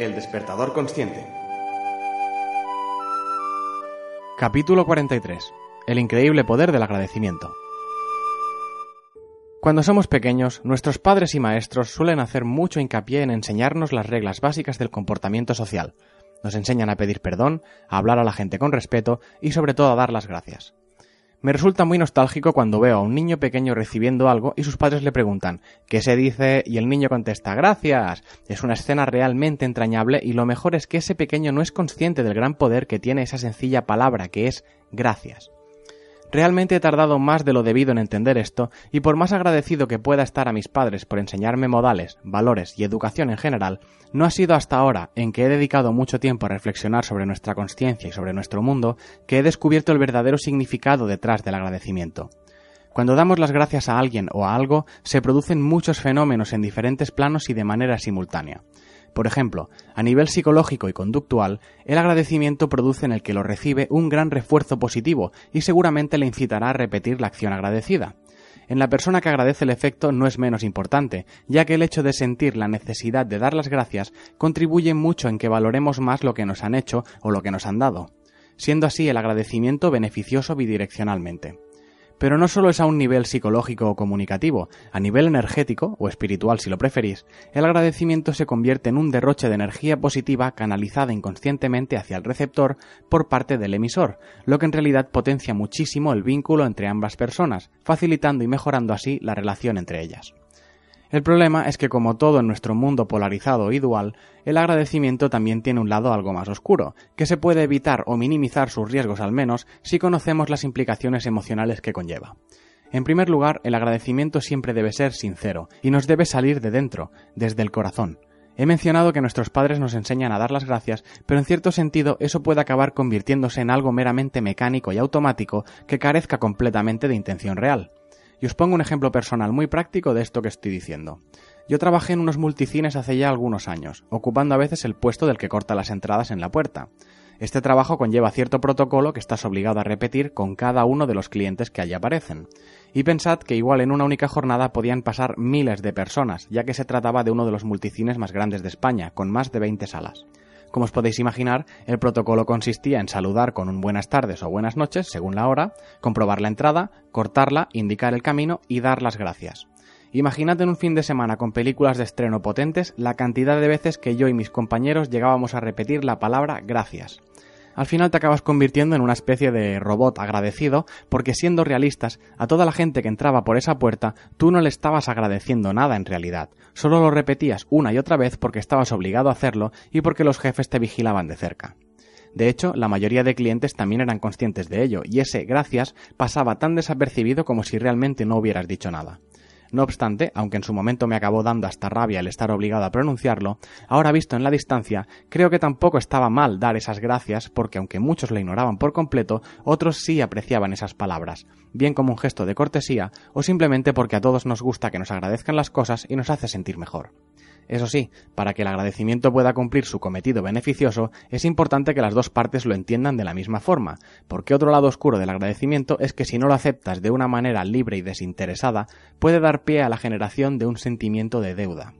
El despertador consciente. Capítulo 43. El increíble poder del agradecimiento. Cuando somos pequeños, nuestros padres y maestros suelen hacer mucho hincapié en enseñarnos las reglas básicas del comportamiento social. Nos enseñan a pedir perdón, a hablar a la gente con respeto y sobre todo a dar las gracias. Me resulta muy nostálgico cuando veo a un niño pequeño recibiendo algo y sus padres le preguntan ¿qué se dice? y el niño contesta gracias. Es una escena realmente entrañable y lo mejor es que ese pequeño no es consciente del gran poder que tiene esa sencilla palabra que es gracias. Realmente he tardado más de lo debido en entender esto, y por más agradecido que pueda estar a mis padres por enseñarme modales, valores y educación en general, no ha sido hasta ahora, en que he dedicado mucho tiempo a reflexionar sobre nuestra conciencia y sobre nuestro mundo, que he descubierto el verdadero significado detrás del agradecimiento. Cuando damos las gracias a alguien o a algo, se producen muchos fenómenos en diferentes planos y de manera simultánea. Por ejemplo, a nivel psicológico y conductual, el agradecimiento produce en el que lo recibe un gran refuerzo positivo y seguramente le incitará a repetir la acción agradecida. En la persona que agradece el efecto no es menos importante, ya que el hecho de sentir la necesidad de dar las gracias contribuye mucho en que valoremos más lo que nos han hecho o lo que nos han dado, siendo así el agradecimiento beneficioso bidireccionalmente. Pero no solo es a un nivel psicológico o comunicativo, a nivel energético, o espiritual si lo preferís, el agradecimiento se convierte en un derroche de energía positiva canalizada inconscientemente hacia el receptor por parte del emisor, lo que en realidad potencia muchísimo el vínculo entre ambas personas, facilitando y mejorando así la relación entre ellas. El problema es que como todo en nuestro mundo polarizado y dual, el agradecimiento también tiene un lado algo más oscuro, que se puede evitar o minimizar sus riesgos al menos si conocemos las implicaciones emocionales que conlleva. En primer lugar, el agradecimiento siempre debe ser sincero y nos debe salir de dentro, desde el corazón. He mencionado que nuestros padres nos enseñan a dar las gracias, pero en cierto sentido eso puede acabar convirtiéndose en algo meramente mecánico y automático que carezca completamente de intención real. Y os pongo un ejemplo personal muy práctico de esto que estoy diciendo. Yo trabajé en unos multicines hace ya algunos años, ocupando a veces el puesto del que corta las entradas en la puerta. Este trabajo conlleva cierto protocolo que estás obligado a repetir con cada uno de los clientes que allí aparecen. Y pensad que igual en una única jornada podían pasar miles de personas, ya que se trataba de uno de los multicines más grandes de España, con más de 20 salas. Como os podéis imaginar, el protocolo consistía en saludar con un buenas tardes o buenas noches, según la hora, comprobar la entrada, cortarla, indicar el camino y dar las gracias. Imaginad en un fin de semana con películas de estreno potentes la cantidad de veces que yo y mis compañeros llegábamos a repetir la palabra gracias al final te acabas convirtiendo en una especie de robot agradecido, porque siendo realistas, a toda la gente que entraba por esa puerta, tú no le estabas agradeciendo nada en realidad, solo lo repetías una y otra vez porque estabas obligado a hacerlo y porque los jefes te vigilaban de cerca. De hecho, la mayoría de clientes también eran conscientes de ello, y ese gracias pasaba tan desapercibido como si realmente no hubieras dicho nada. No obstante, aunque en su momento me acabó dando hasta rabia el estar obligado a pronunciarlo, ahora visto en la distancia, creo que tampoco estaba mal dar esas gracias porque aunque muchos lo ignoraban por completo, otros sí apreciaban esas palabras, bien como un gesto de cortesía o simplemente porque a todos nos gusta que nos agradezcan las cosas y nos hace sentir mejor. Eso sí, para que el agradecimiento pueda cumplir su cometido beneficioso, es importante que las dos partes lo entiendan de la misma forma, porque otro lado oscuro del agradecimiento es que si no lo aceptas de una manera libre y desinteresada, puede dar pie a la generación de un sentimiento de deuda.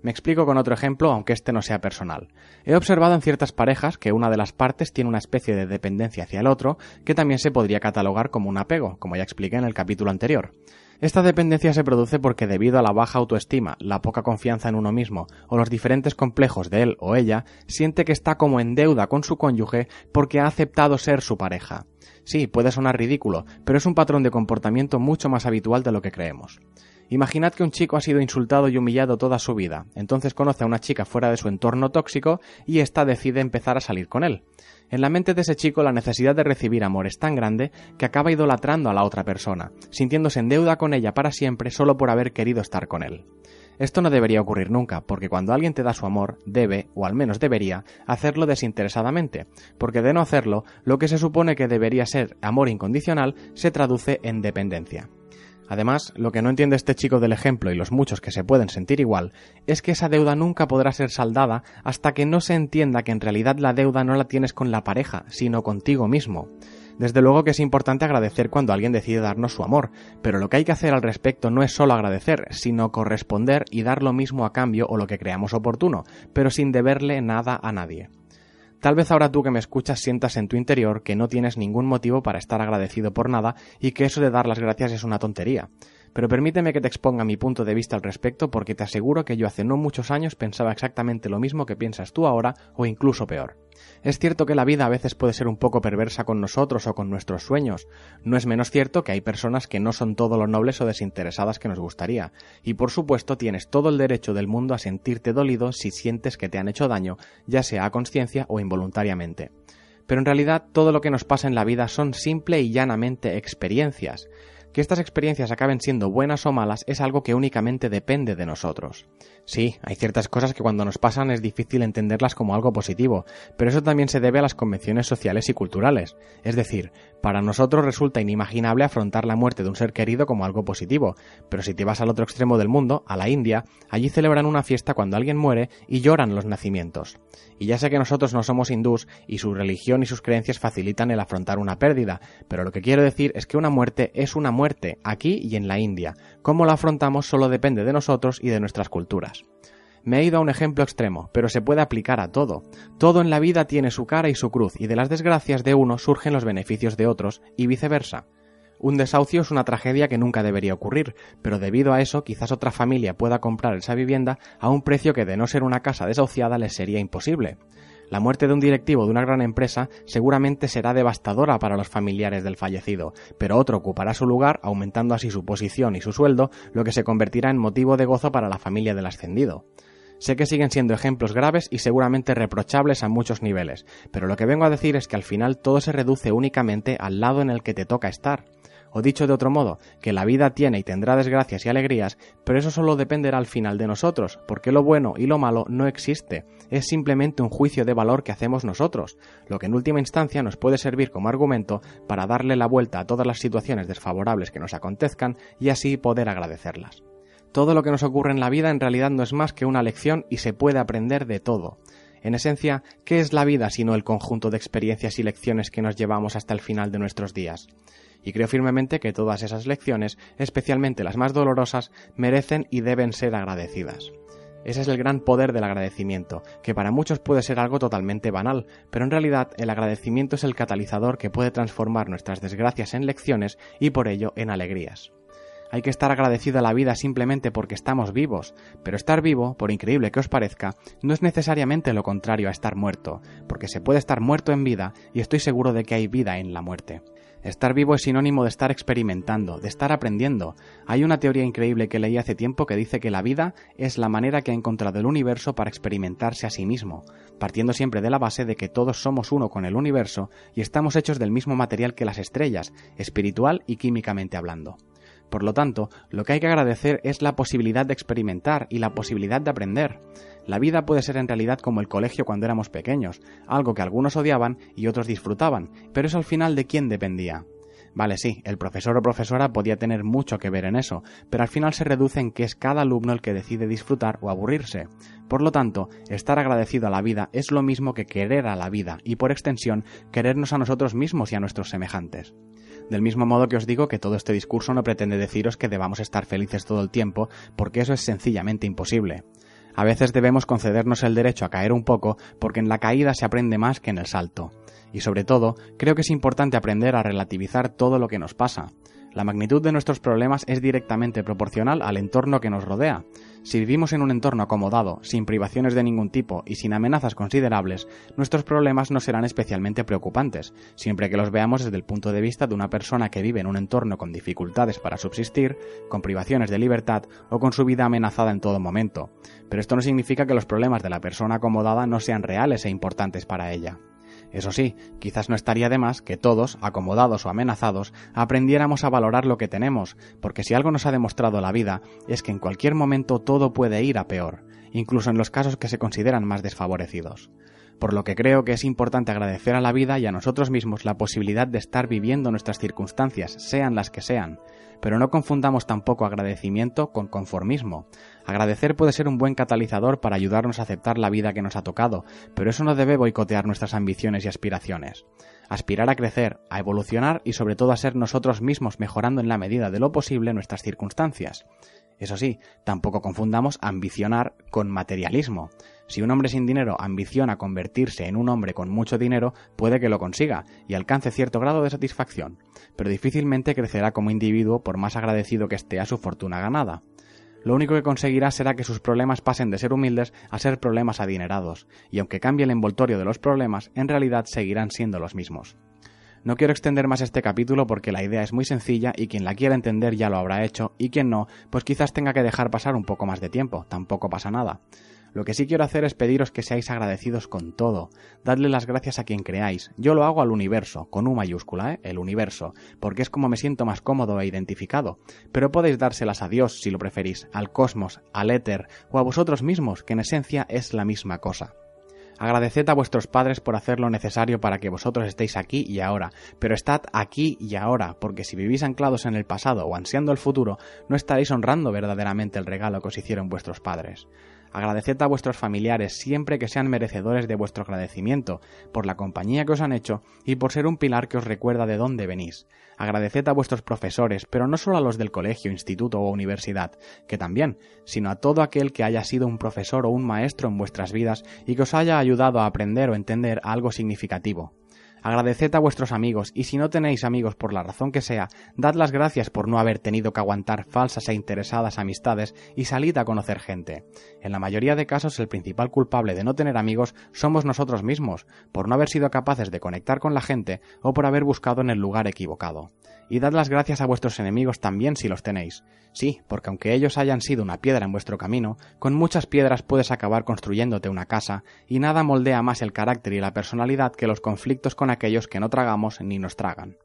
Me explico con otro ejemplo, aunque este no sea personal. He observado en ciertas parejas que una de las partes tiene una especie de dependencia hacia el otro, que también se podría catalogar como un apego, como ya expliqué en el capítulo anterior. Esta dependencia se produce porque debido a la baja autoestima, la poca confianza en uno mismo o los diferentes complejos de él o ella, siente que está como en deuda con su cónyuge porque ha aceptado ser su pareja. Sí, puede sonar ridículo, pero es un patrón de comportamiento mucho más habitual de lo que creemos. Imaginad que un chico ha sido insultado y humillado toda su vida, entonces conoce a una chica fuera de su entorno tóxico y ésta decide empezar a salir con él. En la mente de ese chico la necesidad de recibir amor es tan grande que acaba idolatrando a la otra persona, sintiéndose en deuda con ella para siempre solo por haber querido estar con él. Esto no debería ocurrir nunca, porque cuando alguien te da su amor, debe, o al menos debería, hacerlo desinteresadamente, porque de no hacerlo, lo que se supone que debería ser amor incondicional se traduce en dependencia. Además, lo que no entiende este chico del ejemplo y los muchos que se pueden sentir igual, es que esa deuda nunca podrá ser saldada hasta que no se entienda que en realidad la deuda no la tienes con la pareja, sino contigo mismo. Desde luego que es importante agradecer cuando alguien decide darnos su amor, pero lo que hay que hacer al respecto no es solo agradecer, sino corresponder y dar lo mismo a cambio o lo que creamos oportuno, pero sin deberle nada a nadie. Tal vez ahora tú que me escuchas sientas en tu interior que no tienes ningún motivo para estar agradecido por nada y que eso de dar las gracias es una tontería. Pero permíteme que te exponga mi punto de vista al respecto porque te aseguro que yo hace no muchos años pensaba exactamente lo mismo que piensas tú ahora o incluso peor. Es cierto que la vida a veces puede ser un poco perversa con nosotros o con nuestros sueños. No es menos cierto que hay personas que no son todo lo nobles o desinteresadas que nos gustaría. Y por supuesto tienes todo el derecho del mundo a sentirte dolido si sientes que te han hecho daño, ya sea a conciencia o involuntariamente. Pero en realidad todo lo que nos pasa en la vida son simple y llanamente experiencias. Que estas experiencias acaben siendo buenas o malas es algo que únicamente depende de nosotros. Sí, hay ciertas cosas que cuando nos pasan es difícil entenderlas como algo positivo, pero eso también se debe a las convenciones sociales y culturales. Es decir, para nosotros resulta inimaginable afrontar la muerte de un ser querido como algo positivo, pero si te vas al otro extremo del mundo, a la India, allí celebran una fiesta cuando alguien muere y lloran los nacimientos. Y ya sé que nosotros no somos hindús y su religión y sus creencias facilitan el afrontar una pérdida, pero lo que quiero decir es que una muerte es una aquí y en la India. Cómo la afrontamos solo depende de nosotros y de nuestras culturas. Me he ido a un ejemplo extremo, pero se puede aplicar a todo. Todo en la vida tiene su cara y su cruz, y de las desgracias de uno surgen los beneficios de otros, y viceversa. Un desahucio es una tragedia que nunca debería ocurrir, pero debido a eso quizás otra familia pueda comprar esa vivienda a un precio que de no ser una casa desahuciada les sería imposible. La muerte de un directivo de una gran empresa seguramente será devastadora para los familiares del fallecido, pero otro ocupará su lugar, aumentando así su posición y su sueldo, lo que se convertirá en motivo de gozo para la familia del ascendido. Sé que siguen siendo ejemplos graves y seguramente reprochables a muchos niveles, pero lo que vengo a decir es que al final todo se reduce únicamente al lado en el que te toca estar. O dicho de otro modo, que la vida tiene y tendrá desgracias y alegrías, pero eso solo dependerá al final de nosotros, porque lo bueno y lo malo no existe, es simplemente un juicio de valor que hacemos nosotros, lo que en última instancia nos puede servir como argumento para darle la vuelta a todas las situaciones desfavorables que nos acontezcan y así poder agradecerlas. Todo lo que nos ocurre en la vida en realidad no es más que una lección y se puede aprender de todo. En esencia, ¿qué es la vida sino el conjunto de experiencias y lecciones que nos llevamos hasta el final de nuestros días? Y creo firmemente que todas esas lecciones, especialmente las más dolorosas, merecen y deben ser agradecidas. Ese es el gran poder del agradecimiento, que para muchos puede ser algo totalmente banal, pero en realidad el agradecimiento es el catalizador que puede transformar nuestras desgracias en lecciones y por ello en alegrías. Hay que estar agradecido a la vida simplemente porque estamos vivos, pero estar vivo, por increíble que os parezca, no es necesariamente lo contrario a estar muerto, porque se puede estar muerto en vida y estoy seguro de que hay vida en la muerte. Estar vivo es sinónimo de estar experimentando, de estar aprendiendo. Hay una teoría increíble que leí hace tiempo que dice que la vida es la manera que ha encontrado el universo para experimentarse a sí mismo, partiendo siempre de la base de que todos somos uno con el universo y estamos hechos del mismo material que las estrellas, espiritual y químicamente hablando. Por lo tanto, lo que hay que agradecer es la posibilidad de experimentar y la posibilidad de aprender. La vida puede ser en realidad como el colegio cuando éramos pequeños, algo que algunos odiaban y otros disfrutaban, pero eso al final de quién dependía. Vale, sí, el profesor o profesora podía tener mucho que ver en eso, pero al final se reduce en que es cada alumno el que decide disfrutar o aburrirse. Por lo tanto, estar agradecido a la vida es lo mismo que querer a la vida y por extensión querernos a nosotros mismos y a nuestros semejantes. Del mismo modo que os digo que todo este discurso no pretende deciros que debamos estar felices todo el tiempo, porque eso es sencillamente imposible. A veces debemos concedernos el derecho a caer un poco porque en la caída se aprende más que en el salto. Y sobre todo, creo que es importante aprender a relativizar todo lo que nos pasa. La magnitud de nuestros problemas es directamente proporcional al entorno que nos rodea. Si vivimos en un entorno acomodado, sin privaciones de ningún tipo y sin amenazas considerables, nuestros problemas no serán especialmente preocupantes, siempre que los veamos desde el punto de vista de una persona que vive en un entorno con dificultades para subsistir, con privaciones de libertad o con su vida amenazada en todo momento. Pero esto no significa que los problemas de la persona acomodada no sean reales e importantes para ella. Eso sí, quizás no estaría de más que todos, acomodados o amenazados, aprendiéramos a valorar lo que tenemos, porque si algo nos ha demostrado la vida es que en cualquier momento todo puede ir a peor, incluso en los casos que se consideran más desfavorecidos por lo que creo que es importante agradecer a la vida y a nosotros mismos la posibilidad de estar viviendo nuestras circunstancias, sean las que sean, pero no confundamos tampoco agradecimiento con conformismo. Agradecer puede ser un buen catalizador para ayudarnos a aceptar la vida que nos ha tocado, pero eso no debe boicotear nuestras ambiciones y aspiraciones. Aspirar a crecer, a evolucionar y sobre todo a ser nosotros mismos mejorando en la medida de lo posible nuestras circunstancias. Eso sí, tampoco confundamos ambicionar con materialismo. Si un hombre sin dinero ambiciona convertirse en un hombre con mucho dinero, puede que lo consiga y alcance cierto grado de satisfacción, pero difícilmente crecerá como individuo por más agradecido que esté a su fortuna ganada. Lo único que conseguirá será que sus problemas pasen de ser humildes a ser problemas adinerados, y aunque cambie el envoltorio de los problemas, en realidad seguirán siendo los mismos. No quiero extender más este capítulo porque la idea es muy sencilla y quien la quiera entender ya lo habrá hecho y quien no, pues quizás tenga que dejar pasar un poco más de tiempo, tampoco pasa nada. Lo que sí quiero hacer es pediros que seáis agradecidos con todo. Dadle las gracias a quien creáis. Yo lo hago al universo, con U mayúscula, ¿eh? el universo, porque es como me siento más cómodo e identificado. Pero podéis dárselas a Dios si lo preferís, al cosmos, al éter o a vosotros mismos, que en esencia es la misma cosa. Agradeced a vuestros padres por hacer lo necesario para que vosotros estéis aquí y ahora, pero estad aquí y ahora, porque si vivís anclados en el pasado o ansiando el futuro, no estaréis honrando verdaderamente el regalo que os hicieron vuestros padres. Agradeced a vuestros familiares siempre que sean merecedores de vuestro agradecimiento, por la compañía que os han hecho y por ser un pilar que os recuerda de dónde venís. Agradeced a vuestros profesores, pero no solo a los del colegio, instituto o universidad, que también, sino a todo aquel que haya sido un profesor o un maestro en vuestras vidas y que os haya ayudado a aprender o entender algo significativo. Agradeced a vuestros amigos y si no tenéis amigos por la razón que sea, dad las gracias por no haber tenido que aguantar falsas e interesadas amistades y salid a conocer gente. En la mayoría de casos el principal culpable de no tener amigos somos nosotros mismos, por no haber sido capaces de conectar con la gente o por haber buscado en el lugar equivocado y dad las gracias a vuestros enemigos también si los tenéis. Sí, porque aunque ellos hayan sido una piedra en vuestro camino, con muchas piedras puedes acabar construyéndote una casa, y nada moldea más el carácter y la personalidad que los conflictos con aquellos que no tragamos ni nos tragan.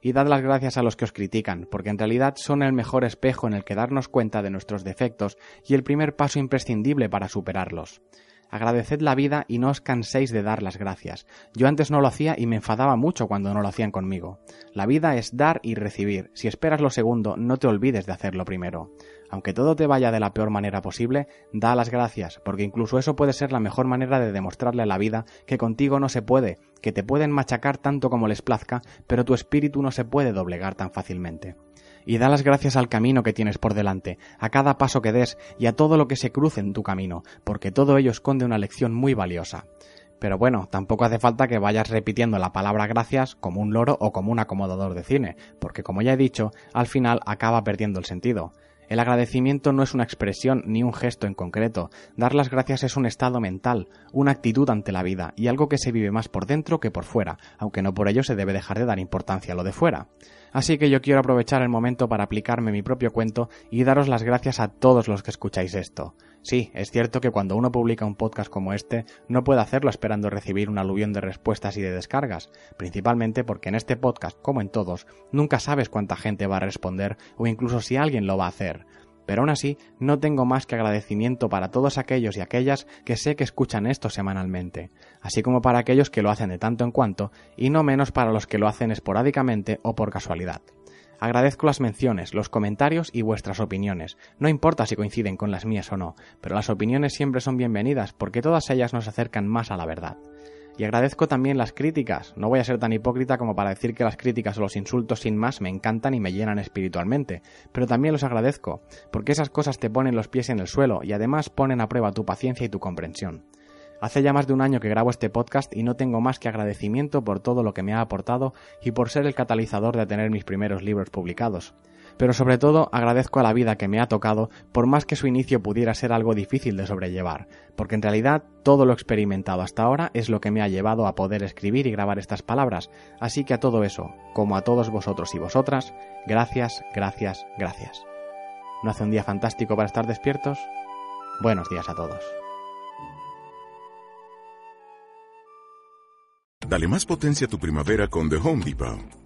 Y dad las gracias a los que os critican, porque en realidad son el mejor espejo en el que darnos cuenta de nuestros defectos y el primer paso imprescindible para superarlos. Agradeced la vida y no os canséis de dar las gracias. Yo antes no lo hacía y me enfadaba mucho cuando no lo hacían conmigo. La vida es dar y recibir. Si esperas lo segundo, no te olvides de hacerlo primero. Aunque todo te vaya de la peor manera posible, da las gracias, porque incluso eso puede ser la mejor manera de demostrarle a la vida que contigo no se puede, que te pueden machacar tanto como les plazca, pero tu espíritu no se puede doblegar tan fácilmente y da las gracias al camino que tienes por delante, a cada paso que des y a todo lo que se cruce en tu camino, porque todo ello esconde una lección muy valiosa. Pero bueno, tampoco hace falta que vayas repitiendo la palabra gracias como un loro o como un acomodador de cine, porque como ya he dicho, al final acaba perdiendo el sentido. El agradecimiento no es una expresión ni un gesto en concreto. Dar las gracias es un estado mental, una actitud ante la vida y algo que se vive más por dentro que por fuera, aunque no por ello se debe dejar de dar importancia a lo de fuera. Así que yo quiero aprovechar el momento para aplicarme mi propio cuento y daros las gracias a todos los que escucháis esto. Sí, es cierto que cuando uno publica un podcast como este, no puede hacerlo esperando recibir un aluvión de respuestas y de descargas, principalmente porque en este podcast, como en todos, nunca sabes cuánta gente va a responder o incluso si alguien lo va a hacer. Pero aún así, no tengo más que agradecimiento para todos aquellos y aquellas que sé que escuchan esto semanalmente, así como para aquellos que lo hacen de tanto en cuanto, y no menos para los que lo hacen esporádicamente o por casualidad. Agradezco las menciones, los comentarios y vuestras opiniones. No importa si coinciden con las mías o no, pero las opiniones siempre son bienvenidas porque todas ellas nos acercan más a la verdad. Y agradezco también las críticas. No voy a ser tan hipócrita como para decir que las críticas o los insultos sin más me encantan y me llenan espiritualmente, pero también los agradezco, porque esas cosas te ponen los pies en el suelo y además ponen a prueba tu paciencia y tu comprensión. Hace ya más de un año que grabo este podcast y no tengo más que agradecimiento por todo lo que me ha aportado y por ser el catalizador de tener mis primeros libros publicados pero sobre todo agradezco a la vida que me ha tocado, por más que su inicio pudiera ser algo difícil de sobrellevar, porque en realidad todo lo experimentado hasta ahora es lo que me ha llevado a poder escribir y grabar estas palabras, así que a todo eso, como a todos vosotros y vosotras, gracias, gracias, gracias. ¿No hace un día fantástico para estar despiertos? Buenos días a todos. Dale más potencia a tu primavera con The Home Depot.